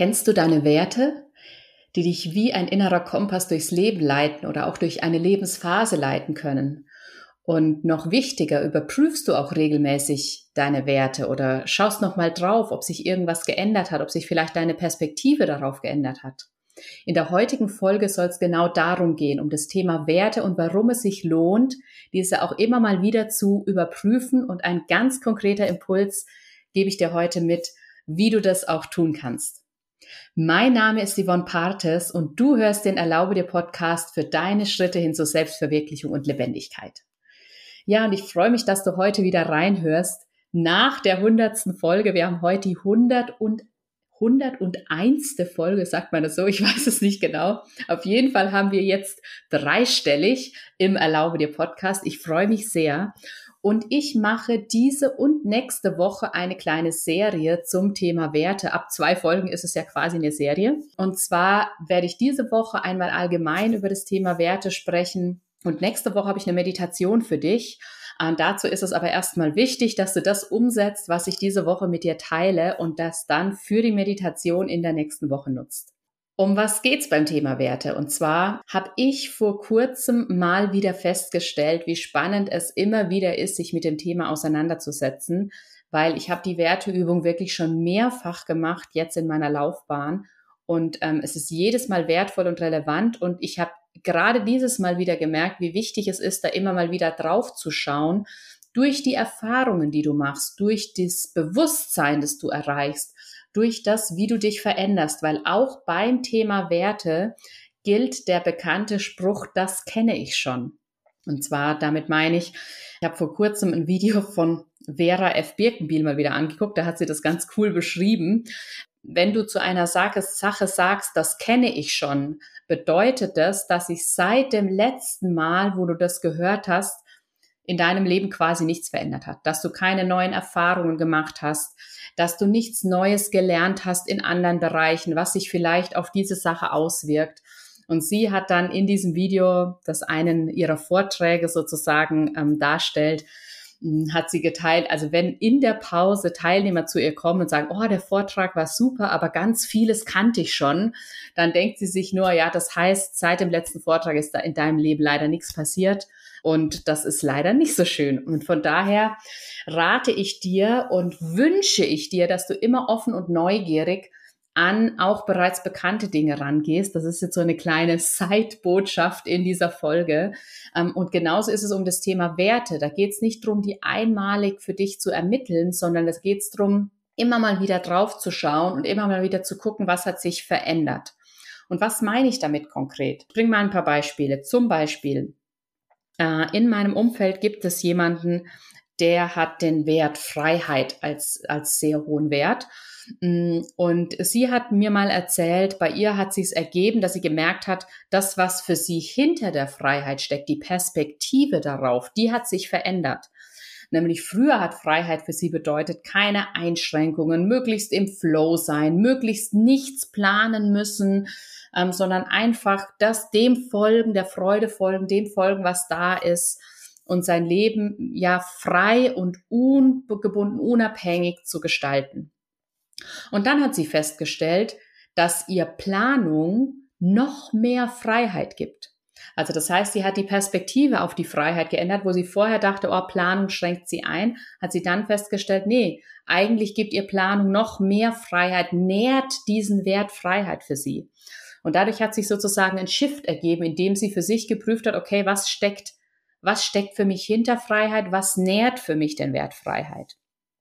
Kennst du deine Werte, die dich wie ein innerer Kompass durchs Leben leiten oder auch durch eine Lebensphase leiten können? Und noch wichtiger, überprüfst du auch regelmäßig deine Werte oder schaust noch mal drauf, ob sich irgendwas geändert hat, ob sich vielleicht deine Perspektive darauf geändert hat. In der heutigen Folge soll es genau darum gehen, um das Thema Werte und warum es sich lohnt, diese auch immer mal wieder zu überprüfen. Und ein ganz konkreter Impuls gebe ich dir heute mit, wie du das auch tun kannst. Mein Name ist Yvonne Partes und du hörst den Erlaube dir Podcast für deine Schritte hin zur Selbstverwirklichung und Lebendigkeit. Ja, und ich freue mich, dass du heute wieder reinhörst nach der hundertsten Folge. Wir haben heute die 100 und 101. Folge, sagt man das so, ich weiß es nicht genau. Auf jeden Fall haben wir jetzt dreistellig im Erlaube dir Podcast. Ich freue mich sehr. Und ich mache diese und nächste Woche eine kleine Serie zum Thema Werte. Ab zwei Folgen ist es ja quasi eine Serie. Und zwar werde ich diese Woche einmal allgemein über das Thema Werte sprechen. Und nächste Woche habe ich eine Meditation für dich. Und dazu ist es aber erstmal wichtig, dass du das umsetzt, was ich diese Woche mit dir teile und das dann für die Meditation in der nächsten Woche nutzt. Um was geht's beim Thema Werte? Und zwar habe ich vor kurzem mal wieder festgestellt, wie spannend es immer wieder ist, sich mit dem Thema auseinanderzusetzen, weil ich habe die Werteübung wirklich schon mehrfach gemacht jetzt in meiner Laufbahn und ähm, es ist jedes Mal wertvoll und relevant und ich habe gerade dieses Mal wieder gemerkt, wie wichtig es ist, da immer mal wieder drauf zu schauen, durch die Erfahrungen, die du machst, durch das Bewusstsein, das du erreichst, durch das, wie du dich veränderst, weil auch beim Thema Werte gilt der bekannte Spruch, das kenne ich schon. Und zwar, damit meine ich, ich habe vor kurzem ein Video von Vera F. Birkenbiel mal wieder angeguckt, da hat sie das ganz cool beschrieben. Wenn du zu einer Sache, sagst, das kenne ich schon, bedeutet das, dass sich seit dem letzten Mal, wo du das gehört hast, in deinem Leben quasi nichts verändert hat, dass du keine neuen Erfahrungen gemacht hast, dass du nichts Neues gelernt hast in anderen Bereichen, was sich vielleicht auf diese Sache auswirkt. Und sie hat dann in diesem Video, das einen ihrer Vorträge sozusagen ähm, darstellt, hat sie geteilt, also wenn in der Pause Teilnehmer zu ihr kommen und sagen, oh, der Vortrag war super, aber ganz vieles kannte ich schon, dann denkt sie sich nur, ja, das heißt, seit dem letzten Vortrag ist da in deinem Leben leider nichts passiert und das ist leider nicht so schön. Und von daher rate ich dir und wünsche ich dir, dass du immer offen und neugierig an auch bereits bekannte Dinge rangehst. Das ist jetzt so eine kleine Side-Botschaft in dieser Folge. Ähm, und genauso ist es um das Thema Werte. Da geht es nicht darum, die einmalig für dich zu ermitteln, sondern es geht darum, immer mal wieder drauf zu schauen und immer mal wieder zu gucken, was hat sich verändert. Und was meine ich damit konkret? Ich bringe mal ein paar Beispiele. Zum Beispiel, äh, in meinem Umfeld gibt es jemanden, der hat den Wert Freiheit als, als sehr hohen Wert. Mm, und sie hat mir mal erzählt, bei ihr hat sie es ergeben, dass sie gemerkt hat, das, was für sie hinter der Freiheit steckt, die Perspektive darauf, die hat sich verändert. Nämlich früher hat Freiheit für sie bedeutet, keine Einschränkungen, möglichst im Flow sein, möglichst nichts planen müssen, ähm, sondern einfach das dem folgen, der Freude folgen, dem folgen, was da ist und sein Leben ja frei und ungebunden, unabhängig zu gestalten. Und dann hat sie festgestellt, dass ihr Planung noch mehr Freiheit gibt. Also das heißt, sie hat die Perspektive auf die Freiheit geändert, wo sie vorher dachte, oh, Planung schränkt sie ein, hat sie dann festgestellt, nee, eigentlich gibt ihr Planung noch mehr Freiheit, nährt diesen Wert Freiheit für sie. Und dadurch hat sich sozusagen ein Shift ergeben, indem sie für sich geprüft hat, okay, was steckt, was steckt für mich hinter Freiheit, was nährt für mich den Wert Freiheit?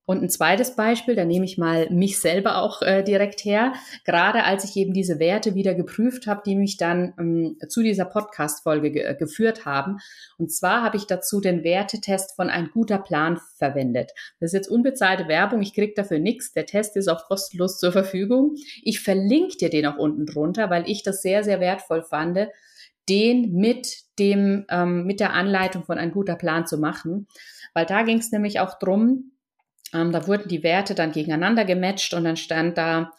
Und ein zweites Beispiel, da nehme ich mal mich selber auch äh, direkt her. Gerade als ich eben diese Werte wieder geprüft habe, die mich dann ähm, zu dieser Podcast-Folge ge geführt haben. Und zwar habe ich dazu den Wertetest von ein guter Plan verwendet. Das ist jetzt unbezahlte Werbung, ich kriege dafür nichts. Der Test ist auch kostenlos zur Verfügung. Ich verlinke dir den auch unten drunter, weil ich das sehr, sehr wertvoll fand, den mit dem, ähm, mit der Anleitung von ein guter Plan zu machen. Weil da ging es nämlich auch drum, ähm, da wurden die Werte dann gegeneinander gematcht und dann stand da,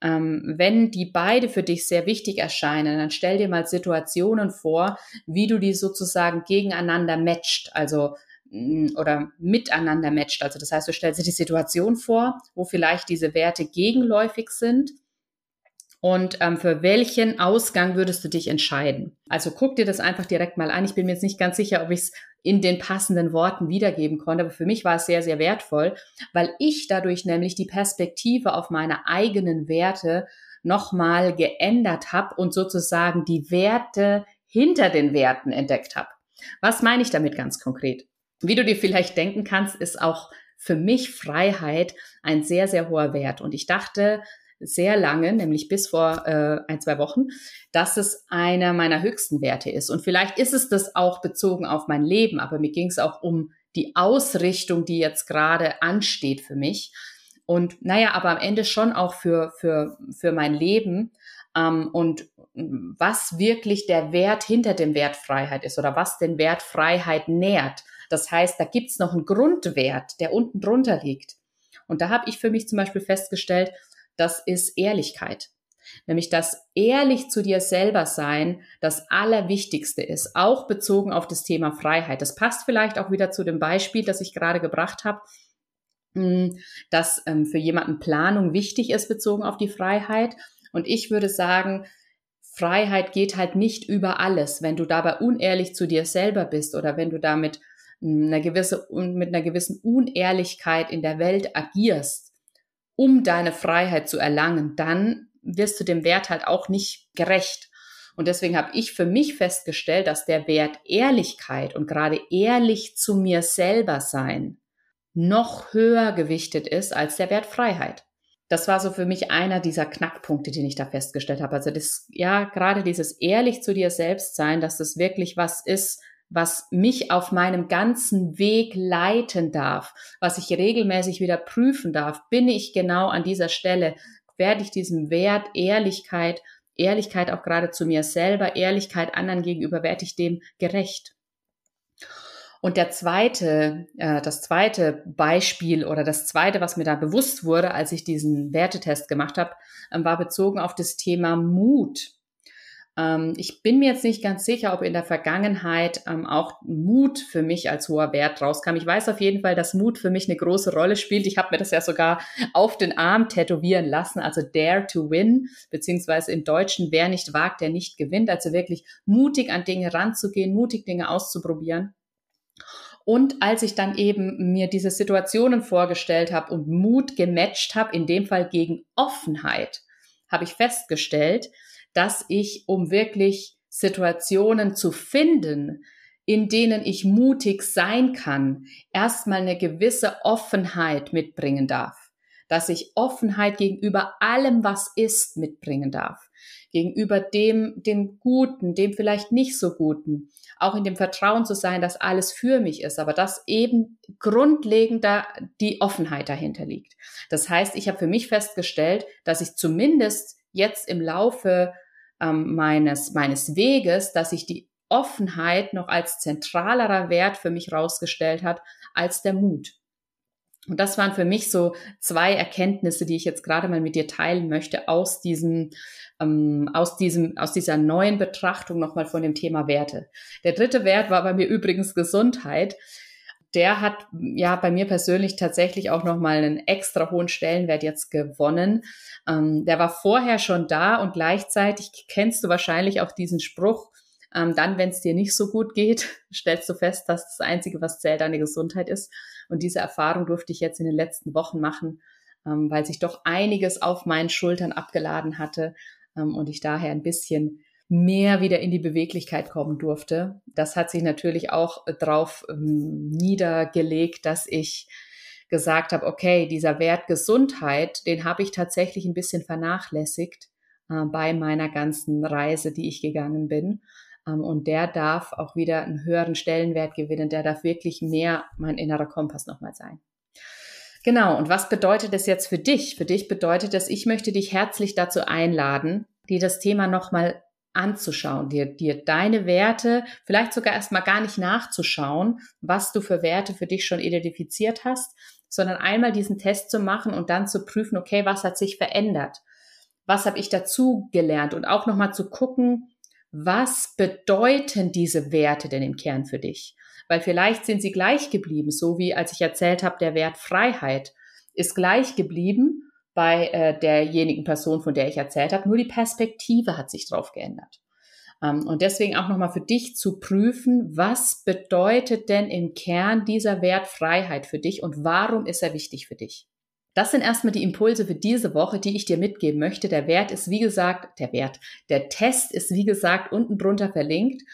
ähm, wenn die beide für dich sehr wichtig erscheinen, dann stell dir mal Situationen vor, wie du die sozusagen gegeneinander matcht, also mm, oder miteinander matcht. Also das heißt, du stellst dir die Situation vor, wo vielleicht diese Werte gegenläufig sind und ähm, für welchen Ausgang würdest du dich entscheiden? Also guck dir das einfach direkt mal an. Ich bin mir jetzt nicht ganz sicher, ob ich es in den passenden Worten wiedergeben konnte, aber für mich war es sehr, sehr wertvoll, weil ich dadurch nämlich die Perspektive auf meine eigenen Werte nochmal geändert habe und sozusagen die Werte hinter den Werten entdeckt habe. Was meine ich damit ganz konkret? Wie du dir vielleicht denken kannst, ist auch für mich Freiheit ein sehr, sehr hoher Wert. Und ich dachte sehr lange, nämlich bis vor äh, ein, zwei Wochen, dass es einer meiner höchsten Werte ist. Und vielleicht ist es das auch bezogen auf mein Leben, aber mir ging es auch um die Ausrichtung, die jetzt gerade ansteht für mich. Und naja, aber am Ende schon auch für, für, für mein Leben ähm, und was wirklich der Wert hinter dem Wert Freiheit ist oder was den Wert Freiheit nährt. Das heißt, da gibt's noch einen Grundwert, der unten drunter liegt. Und da habe ich für mich zum Beispiel festgestellt, das ist Ehrlichkeit. Nämlich, dass ehrlich zu dir selber sein das Allerwichtigste ist, auch bezogen auf das Thema Freiheit. Das passt vielleicht auch wieder zu dem Beispiel, das ich gerade gebracht habe, hm, dass ähm, für jemanden Planung wichtig ist bezogen auf die Freiheit. Und ich würde sagen, Freiheit geht halt nicht über alles. Wenn du dabei unehrlich zu dir selber bist oder wenn du damit eine gewisse, mit einer gewissen Unehrlichkeit in der Welt agierst, um deine Freiheit zu erlangen, dann wirst du dem Wert halt auch nicht gerecht. Und deswegen habe ich für mich festgestellt, dass der Wert Ehrlichkeit und gerade ehrlich zu mir selber sein noch höher gewichtet ist als der Wert Freiheit. Das war so für mich einer dieser Knackpunkte, den ich da festgestellt habe. Also das, ja, gerade dieses ehrlich zu dir selbst sein, dass das wirklich was ist, was mich auf meinem ganzen Weg leiten darf, was ich regelmäßig wieder prüfen darf. Bin ich genau an dieser Stelle? Werde ich diesem Wert Ehrlichkeit, Ehrlichkeit auch gerade zu mir selber, Ehrlichkeit anderen gegenüber, werde ich dem gerecht? Und der zweite, äh, das zweite Beispiel oder das zweite, was mir da bewusst wurde, als ich diesen Wertetest gemacht habe, äh, war bezogen auf das Thema Mut. Ähm, ich bin mir jetzt nicht ganz sicher, ob in der Vergangenheit ähm, auch Mut für mich als hoher Wert rauskam. Ich weiß auf jeden Fall, dass Mut für mich eine große Rolle spielt. Ich habe mir das ja sogar auf den Arm tätowieren lassen, also Dare to Win, beziehungsweise im Deutschen, wer nicht wagt, der nicht gewinnt. Also wirklich mutig an Dinge ranzugehen, mutig Dinge auszuprobieren. Und als ich dann eben mir diese Situationen vorgestellt habe und Mut gematcht habe, in dem Fall gegen Offenheit, habe ich festgestellt, dass ich, um wirklich Situationen zu finden, in denen ich mutig sein kann, erstmal eine gewisse Offenheit mitbringen darf. Dass ich Offenheit gegenüber allem, was ist, mitbringen darf. Gegenüber dem, dem Guten, dem vielleicht nicht so Guten auch in dem Vertrauen zu sein, dass alles für mich ist, aber dass eben grundlegender die Offenheit dahinter liegt. Das heißt, ich habe für mich festgestellt, dass ich zumindest jetzt im Laufe ähm, meines, meines Weges, dass sich die Offenheit noch als zentralerer Wert für mich rausgestellt hat als der Mut. Und das waren für mich so zwei Erkenntnisse, die ich jetzt gerade mal mit dir teilen möchte aus diesem, ähm, aus diesem, aus dieser neuen Betrachtung nochmal von dem Thema Werte. Der dritte Wert war bei mir übrigens Gesundheit. Der hat ja bei mir persönlich tatsächlich auch nochmal einen extra hohen Stellenwert jetzt gewonnen. Ähm, der war vorher schon da und gleichzeitig kennst du wahrscheinlich auch diesen Spruch, ähm, dann, wenn es dir nicht so gut geht, stellst du fest, dass das Einzige, was zählt, deine Gesundheit ist. Und diese Erfahrung durfte ich jetzt in den letzten Wochen machen, ähm, weil sich doch einiges auf meinen Schultern abgeladen hatte ähm, und ich daher ein bisschen mehr wieder in die Beweglichkeit kommen durfte. Das hat sich natürlich auch darauf ähm, niedergelegt, dass ich gesagt habe, okay, dieser Wert Gesundheit, den habe ich tatsächlich ein bisschen vernachlässigt äh, bei meiner ganzen Reise, die ich gegangen bin. Ähm, und der darf auch wieder einen höheren Stellenwert gewinnen. Der darf wirklich mehr mein innerer Kompass nochmal sein. Genau. Und was bedeutet das jetzt für dich? Für dich bedeutet das, ich möchte dich herzlich dazu einladen, dir das Thema nochmal anzuschauen, dir, dir deine Werte, vielleicht sogar erstmal gar nicht nachzuschauen, was du für Werte für dich schon identifiziert hast, sondern einmal diesen Test zu machen und dann zu prüfen, okay, was hat sich verändert? Was habe ich dazu gelernt? Und auch nochmal zu gucken, was bedeuten diese Werte denn im Kern für dich? Weil vielleicht sind sie gleich geblieben, so wie als ich erzählt habe, der Wert Freiheit ist gleich geblieben bei äh, derjenigen Person, von der ich erzählt habe. Nur die Perspektive hat sich drauf geändert. Ähm, und deswegen auch nochmal für dich zu prüfen, was bedeutet denn im Kern dieser Wert Freiheit für dich und warum ist er wichtig für dich? Das sind erstmal die Impulse für diese Woche, die ich dir mitgeben möchte. Der Wert ist, wie gesagt, der Wert. Der Test ist, wie gesagt, unten drunter verlinkt.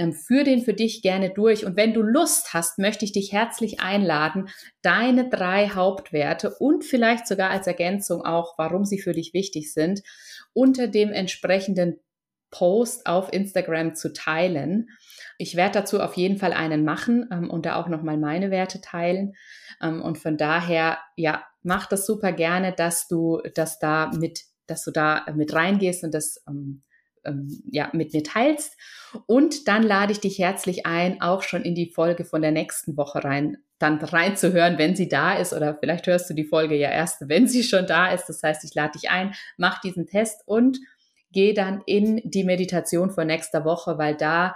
Ähm, führ den für dich gerne durch. Und wenn du Lust hast, möchte ich dich herzlich einladen, deine drei Hauptwerte und vielleicht sogar als Ergänzung auch, warum sie für dich wichtig sind, unter dem entsprechenden Post auf Instagram zu teilen. Ich werde dazu auf jeden Fall einen machen ähm, und da auch nochmal meine Werte teilen. Ähm, und von daher, ja, mach das super gerne, dass du das da mit, dass du da mit reingehst und das ähm, ähm, ja, mit mir teilst. Und dann lade ich dich herzlich ein, auch schon in die Folge von der nächsten Woche rein, dann reinzuhören, wenn sie da ist. Oder vielleicht hörst du die Folge ja erst, wenn sie schon da ist. Das heißt, ich lade dich ein, mach diesen Test und geh dann in die Meditation von nächster Woche, weil da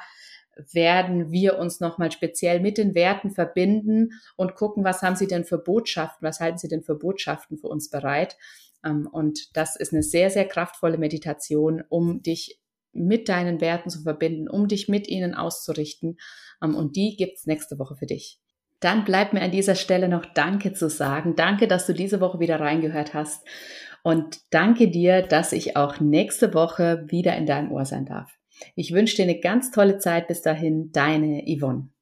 werden wir uns nochmal speziell mit den Werten verbinden und gucken, was haben sie denn für Botschaften, was halten sie denn für Botschaften für uns bereit. Ähm, und das ist eine sehr, sehr kraftvolle Meditation, um dich mit deinen Werten zu verbinden, um dich mit ihnen auszurichten. Ähm, und die gibt's nächste Woche für dich. Dann bleibt mir an dieser Stelle noch Danke zu sagen. Danke, dass du diese Woche wieder reingehört hast. Und danke dir, dass ich auch nächste Woche wieder in deinem Ohr sein darf. Ich wünsche dir eine ganz tolle Zeit bis dahin, deine Yvonne.